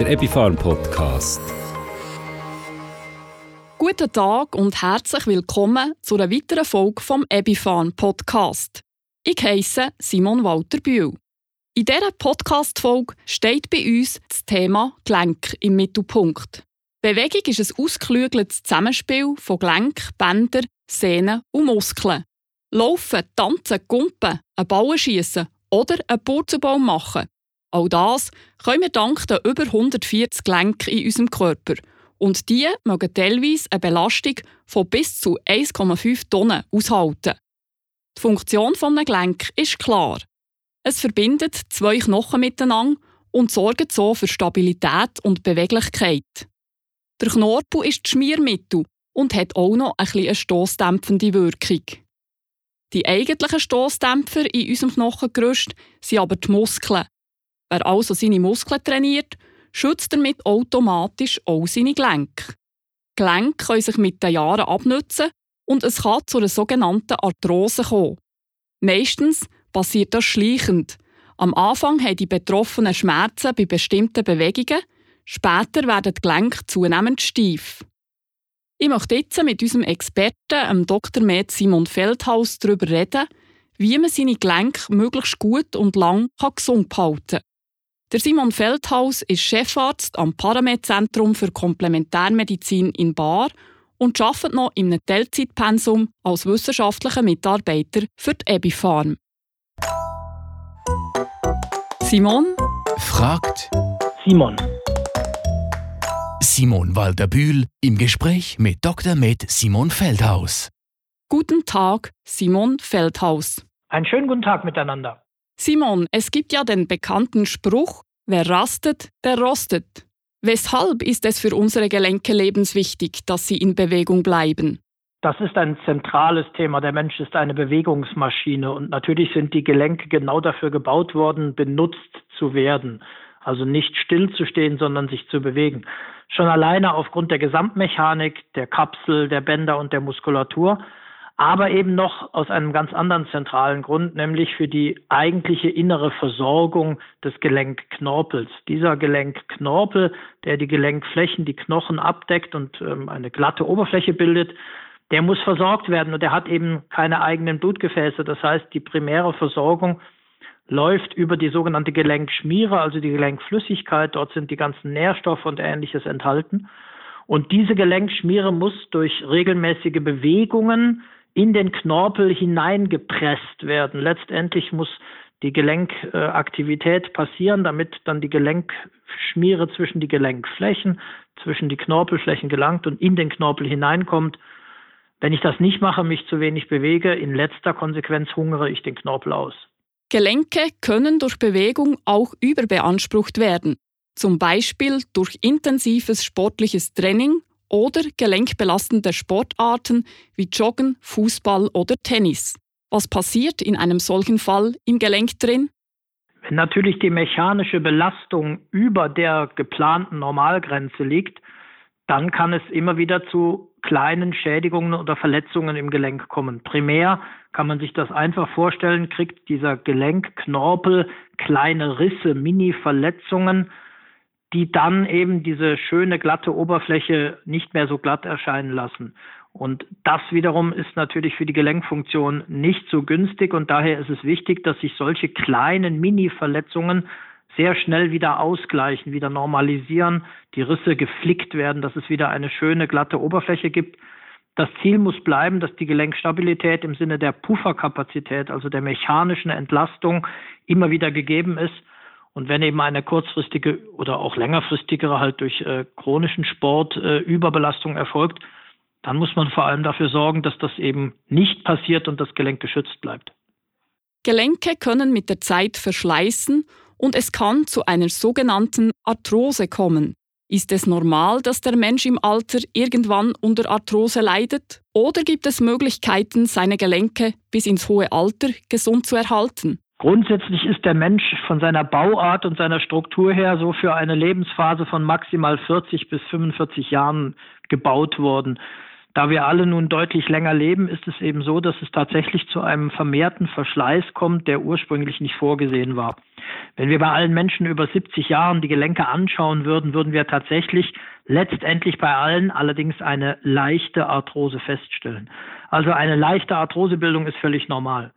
der Epifarm Podcast. Guten Tag und herzlich willkommen zu einer weiteren Folge vom Epifarm Podcast. Ich heiße Simon Walter Bühl. In dieser Podcast-Folge steht bei uns das Thema Gelenk im Mittelpunkt. Bewegung ist ein ausgeklügeltes Zusammenspiel von Gelenk, Bändern, Sehnen und Muskeln. Laufen, tanzen, gumpen, einen Ball schiessen oder einen Purzelbaum machen. All das können wir dank der über 140 Gelenke in unserem Körper. Und die mögen teilweise eine Belastung von bis zu 1,5 Tonnen aushalten. Die Funktion eines Gelenk ist klar. Es verbindet zwei Knochen miteinander und sorgt so für Stabilität und Beweglichkeit. Der Knorpel ist Schmiermittel und hat auch noch ein eine stossdämpfende Wirkung. Die eigentlichen Stossdämpfer in unserem Knochengerüst sind aber die Muskeln. Wer also seine Muskeln trainiert, schützt damit automatisch auch seine Gelenke. Gelenke können sich mit den Jahren abnützen und es kann zu einer sogenannten Arthrose kommen. Meistens passiert das schleichend. Am Anfang haben die Betroffenen Schmerzen bei bestimmten Bewegungen, später werden die Gelenke zunehmend steif. Ich möchte jetzt mit unserem Experten, Dr. Med Simon Feldhaus, darüber reden, wie man seine Gelenke möglichst gut und lang gesund behalten kann. Der Simon Feldhaus ist Chefarzt am Paramed-Zentrum für Komplementärmedizin in Bar und arbeitet noch in einem Teilzeitpensum als wissenschaftlicher Mitarbeiter für die Ebifarm. Simon fragt Simon. Simon Walter-Bühl im Gespräch mit Dr. Med Simon Feldhaus. Guten Tag, Simon Feldhaus. Einen schönen guten Tag miteinander. Simon, es gibt ja den bekannten Spruch, wer rastet, der rostet. Weshalb ist es für unsere Gelenke lebenswichtig, dass sie in Bewegung bleiben? Das ist ein zentrales Thema. Der Mensch ist eine Bewegungsmaschine und natürlich sind die Gelenke genau dafür gebaut worden, benutzt zu werden. Also nicht stillzustehen, sondern sich zu bewegen. Schon alleine aufgrund der Gesamtmechanik, der Kapsel, der Bänder und der Muskulatur, aber eben noch aus einem ganz anderen zentralen Grund, nämlich für die eigentliche innere Versorgung des Gelenkknorpels. Dieser Gelenkknorpel, der die Gelenkflächen, die Knochen abdeckt und ähm, eine glatte Oberfläche bildet, der muss versorgt werden und er hat eben keine eigenen Blutgefäße. Das heißt, die primäre Versorgung läuft über die sogenannte Gelenkschmiere, also die Gelenkflüssigkeit. Dort sind die ganzen Nährstoffe und ähnliches enthalten. Und diese Gelenkschmiere muss durch regelmäßige Bewegungen in den Knorpel hineingepresst werden. Letztendlich muss die Gelenkaktivität passieren, damit dann die Gelenkschmiere zwischen die Gelenkflächen, zwischen die Knorpelflächen gelangt und in den Knorpel hineinkommt. Wenn ich das nicht mache, mich zu wenig bewege, in letzter Konsequenz hungere ich den Knorpel aus. Gelenke können durch Bewegung auch überbeansprucht werden, zum Beispiel durch intensives sportliches Training oder gelenkbelastende Sportarten wie Joggen, Fußball oder Tennis. Was passiert in einem solchen Fall im Gelenk drin? Wenn natürlich die mechanische Belastung über der geplanten Normalgrenze liegt, dann kann es immer wieder zu kleinen Schädigungen oder Verletzungen im Gelenk kommen. Primär kann man sich das einfach vorstellen, kriegt dieser Gelenkknorpel kleine Risse, Mini-Verletzungen, die dann eben diese schöne glatte Oberfläche nicht mehr so glatt erscheinen lassen. Und das wiederum ist natürlich für die Gelenkfunktion nicht so günstig und daher ist es wichtig, dass sich solche kleinen Mini-Verletzungen sehr schnell wieder ausgleichen, wieder normalisieren, die Risse geflickt werden, dass es wieder eine schöne glatte Oberfläche gibt. Das Ziel muss bleiben, dass die Gelenkstabilität im Sinne der Pufferkapazität, also der mechanischen Entlastung, immer wieder gegeben ist. Und wenn eben eine kurzfristige oder auch längerfristigere halt durch äh, chronischen Sport äh, Überbelastung erfolgt, dann muss man vor allem dafür sorgen, dass das eben nicht passiert und das Gelenk geschützt bleibt. Gelenke können mit der Zeit verschleißen und es kann zu einer sogenannten Arthrose kommen. Ist es normal, dass der Mensch im Alter irgendwann unter Arthrose leidet? Oder gibt es Möglichkeiten, seine Gelenke bis ins hohe Alter gesund zu erhalten? Grundsätzlich ist der Mensch von seiner Bauart und seiner Struktur her so für eine Lebensphase von maximal 40 bis 45 Jahren gebaut worden. Da wir alle nun deutlich länger leben, ist es eben so, dass es tatsächlich zu einem vermehrten Verschleiß kommt, der ursprünglich nicht vorgesehen war. Wenn wir bei allen Menschen über 70 Jahren die Gelenke anschauen würden, würden wir tatsächlich letztendlich bei allen allerdings eine leichte Arthrose feststellen. Also eine leichte Arthrosebildung ist völlig normal.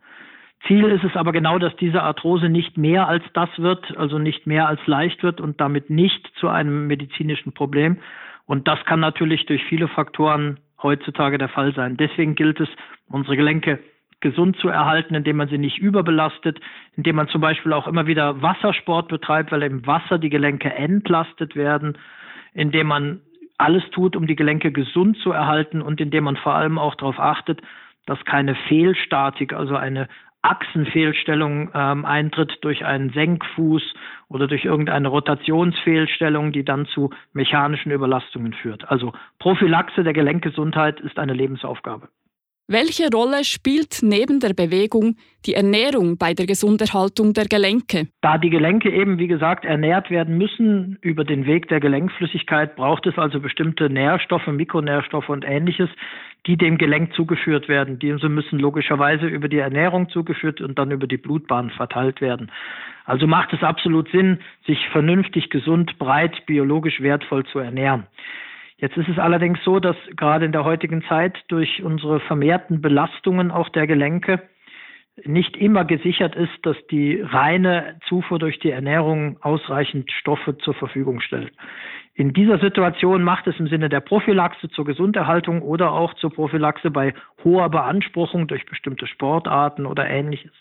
Ziel ist es aber genau, dass diese Arthrose nicht mehr als das wird, also nicht mehr als leicht wird und damit nicht zu einem medizinischen Problem. Und das kann natürlich durch viele Faktoren heutzutage der Fall sein. Deswegen gilt es, unsere Gelenke gesund zu erhalten, indem man sie nicht überbelastet, indem man zum Beispiel auch immer wieder Wassersport betreibt, weil im Wasser die Gelenke entlastet werden, indem man alles tut, um die Gelenke gesund zu erhalten und indem man vor allem auch darauf achtet, dass keine Fehlstatik, also eine Achsenfehlstellung ähm, eintritt durch einen Senkfuß oder durch irgendeine Rotationsfehlstellung, die dann zu mechanischen Überlastungen führt. Also Prophylaxe der Gelenkgesundheit ist eine Lebensaufgabe. Welche Rolle spielt neben der Bewegung die Ernährung bei der Gesunderhaltung der Gelenke? Da die Gelenke eben, wie gesagt, ernährt werden müssen über den Weg der Gelenkflüssigkeit, braucht es also bestimmte Nährstoffe, Mikronährstoffe und ähnliches, die dem Gelenk zugeführt werden. Diese müssen logischerweise über die Ernährung zugeführt und dann über die Blutbahn verteilt werden. Also macht es absolut Sinn, sich vernünftig, gesund, breit, biologisch wertvoll zu ernähren. Jetzt ist es allerdings so, dass gerade in der heutigen Zeit durch unsere vermehrten Belastungen auch der Gelenke nicht immer gesichert ist, dass die reine Zufuhr durch die Ernährung ausreichend Stoffe zur Verfügung stellt. In dieser Situation macht es im Sinne der Prophylaxe zur Gesunderhaltung oder auch zur Prophylaxe bei hoher Beanspruchung durch bestimmte Sportarten oder ähnliches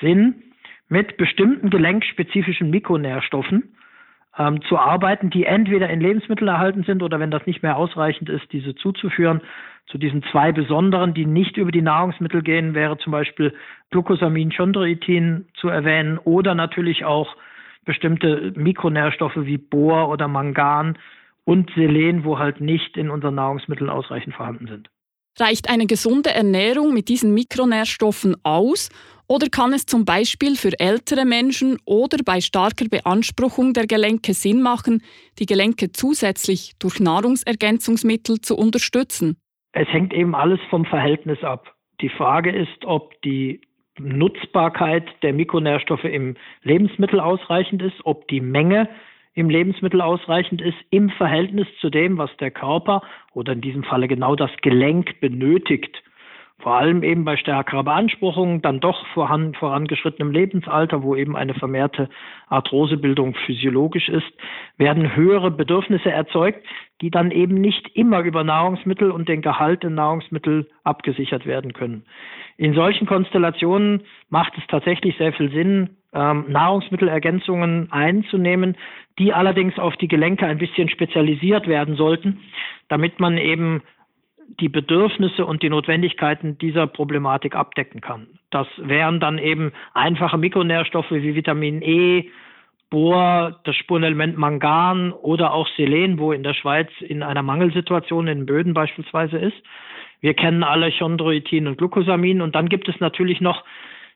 Sinn, mit bestimmten gelenkspezifischen Mikronährstoffen ähm, zu arbeiten, die entweder in Lebensmitteln erhalten sind oder wenn das nicht mehr ausreichend ist, diese zuzuführen. Zu diesen zwei besonderen, die nicht über die Nahrungsmittel gehen, wäre zum Beispiel Glucosamin, Chondroitin zu erwähnen oder natürlich auch bestimmte Mikronährstoffe wie Bohr oder Mangan und Selen, wo halt nicht in unseren Nahrungsmitteln ausreichend vorhanden sind. Reicht eine gesunde Ernährung mit diesen Mikronährstoffen aus oder kann es zum Beispiel für ältere Menschen oder bei starker Beanspruchung der Gelenke Sinn machen, die Gelenke zusätzlich durch Nahrungsergänzungsmittel zu unterstützen? Es hängt eben alles vom Verhältnis ab. Die Frage ist, ob die Nutzbarkeit der Mikronährstoffe im Lebensmittel ausreichend ist, ob die Menge im Lebensmittel ausreichend ist im Verhältnis zu dem, was der Körper oder in diesem Falle genau das Gelenk benötigt vor allem eben bei stärkerer Beanspruchung, dann doch voran, vorangeschrittenem Lebensalter, wo eben eine vermehrte Arthrosebildung physiologisch ist, werden höhere Bedürfnisse erzeugt, die dann eben nicht immer über Nahrungsmittel und den Gehalt in Nahrungsmittel abgesichert werden können. In solchen Konstellationen macht es tatsächlich sehr viel Sinn, ähm, Nahrungsmittelergänzungen einzunehmen, die allerdings auf die Gelenke ein bisschen spezialisiert werden sollten, damit man eben die Bedürfnisse und die Notwendigkeiten dieser Problematik abdecken kann. Das wären dann eben einfache Mikronährstoffe wie Vitamin E, Bohr, das Spurenelement Mangan oder auch Selen, wo in der Schweiz in einer Mangelsituation in Böden beispielsweise ist. Wir kennen alle Chondroitin und Glucosamin und dann gibt es natürlich noch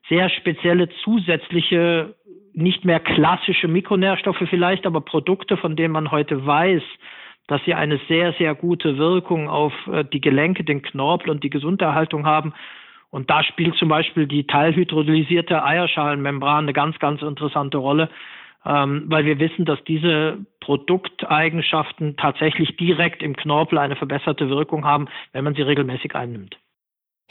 sehr spezielle zusätzliche, nicht mehr klassische Mikronährstoffe vielleicht, aber Produkte, von denen man heute weiß, dass sie eine sehr, sehr gute Wirkung auf äh, die Gelenke, den Knorpel und die Gesunderhaltung haben. Und da spielt zum Beispiel die teilhydrolysierte Eierschalenmembran eine ganz, ganz interessante Rolle, ähm, weil wir wissen, dass diese Produkteigenschaften tatsächlich direkt im Knorpel eine verbesserte Wirkung haben, wenn man sie regelmäßig einnimmt.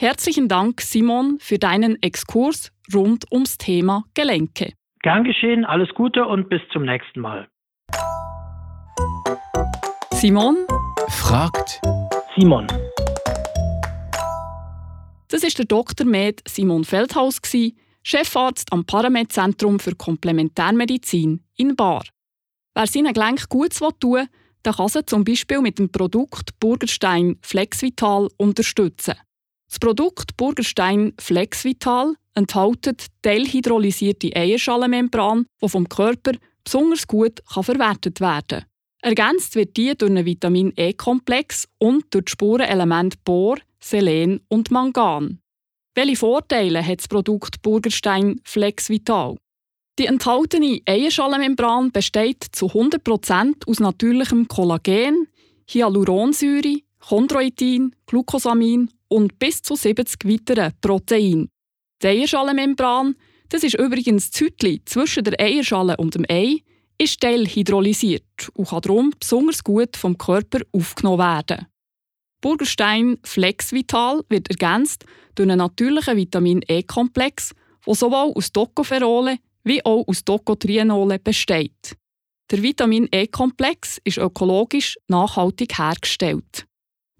Herzlichen Dank, Simon, für deinen Exkurs rund ums Thema Gelenke. Gern geschehen, alles Gute und bis zum nächsten Mal. Simon fragt Simon. Das ist der Dr. Med Simon Feldhaus, Chefarzt am Paramed-Zentrum für Komplementärmedizin in Bar. Wer seinen Gelenk gut tun will, der kann sie zum Beispiel mit dem Produkt Burgerstein Flexvital unterstützen. Das Produkt Burgerstein Flexvital enthält teilhydrolysierte Eierschalenmembran, die vom Körper besonders gut verwertet werden kann. Ergänzt wird die durch einen Vitamin E-Komplex und durch die Spurenelemente Bohr, Selen und Mangan. Welche Vorteile hat das Produkt Burgerstein Flex Vital? Die enthaltene Eierschalenmembran besteht zu 100% aus natürlichem Kollagen, Hyaluronsäure, Chondroitin, Glucosamin und bis zu 70 weiteren Proteinen. Die Eierschalenmembran, das ist übrigens das Zütli zwischen der Eierschale und dem Ei, ist teilhydrolysiert und kann darum besonders gut vom Körper aufgenommen werden. Burgerstein Flex Vital wird ergänzt durch einen natürlichen Vitamin E-Komplex, der sowohl aus Tocopherole wie auch aus Tocotrienole besteht. Der Vitamin E-Komplex ist ökologisch nachhaltig hergestellt.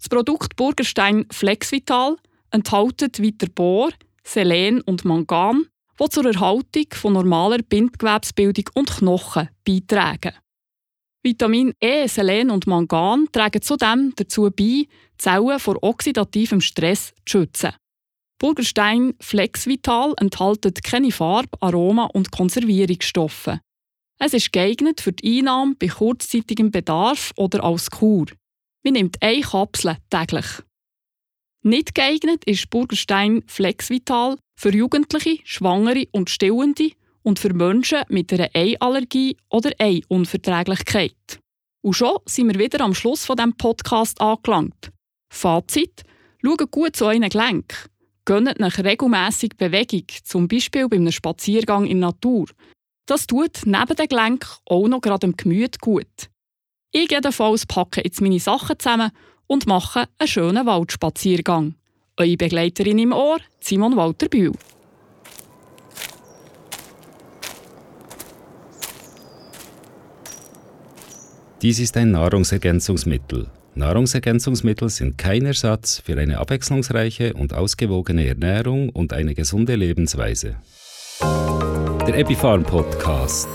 Das Produkt Burgerstein Flexvital enthält weiter Bohr, Selen und Mangan, die zur Erhaltung von normaler Bindgewebsbildung und Knochen beitragen. Vitamin E, Selen und Mangan tragen zudem dazu bei, Zellen vor oxidativem Stress zu schützen. Burgerstein Flexvital enthält keine Farbe, Aroma und Konservierungsstoffe. Es ist geeignet für die Einnahme bei kurzzeitigem Bedarf oder als Kur. Man nimmt eine Kapsel täglich. Nicht geeignet ist Burgerstein Flexvital für Jugendliche, Schwangere und Stillende und für Menschen mit einer Eiallergie oder Eiunverträglichkeit. Und schon sind wir wieder am Schluss von dem Podcast angelangt. Fazit: Schaut gut zu euren Gelenken. Gönnt nach regelmäßig Bewegung, zum Beispiel bei einem Spaziergang in der Natur. Das tut neben den Gelenken auch noch gerade dem Gemüt gut. Ich jedenfalls packe jetzt meine Sachen zusammen und mache einen schönen Waldspaziergang. Eure Begleiterin im Ohr, Simon Walter Bühl. Dies ist ein Nahrungsergänzungsmittel. Nahrungsergänzungsmittel sind kein Ersatz für eine abwechslungsreiche und ausgewogene Ernährung und eine gesunde Lebensweise. Der Epifarm Podcast.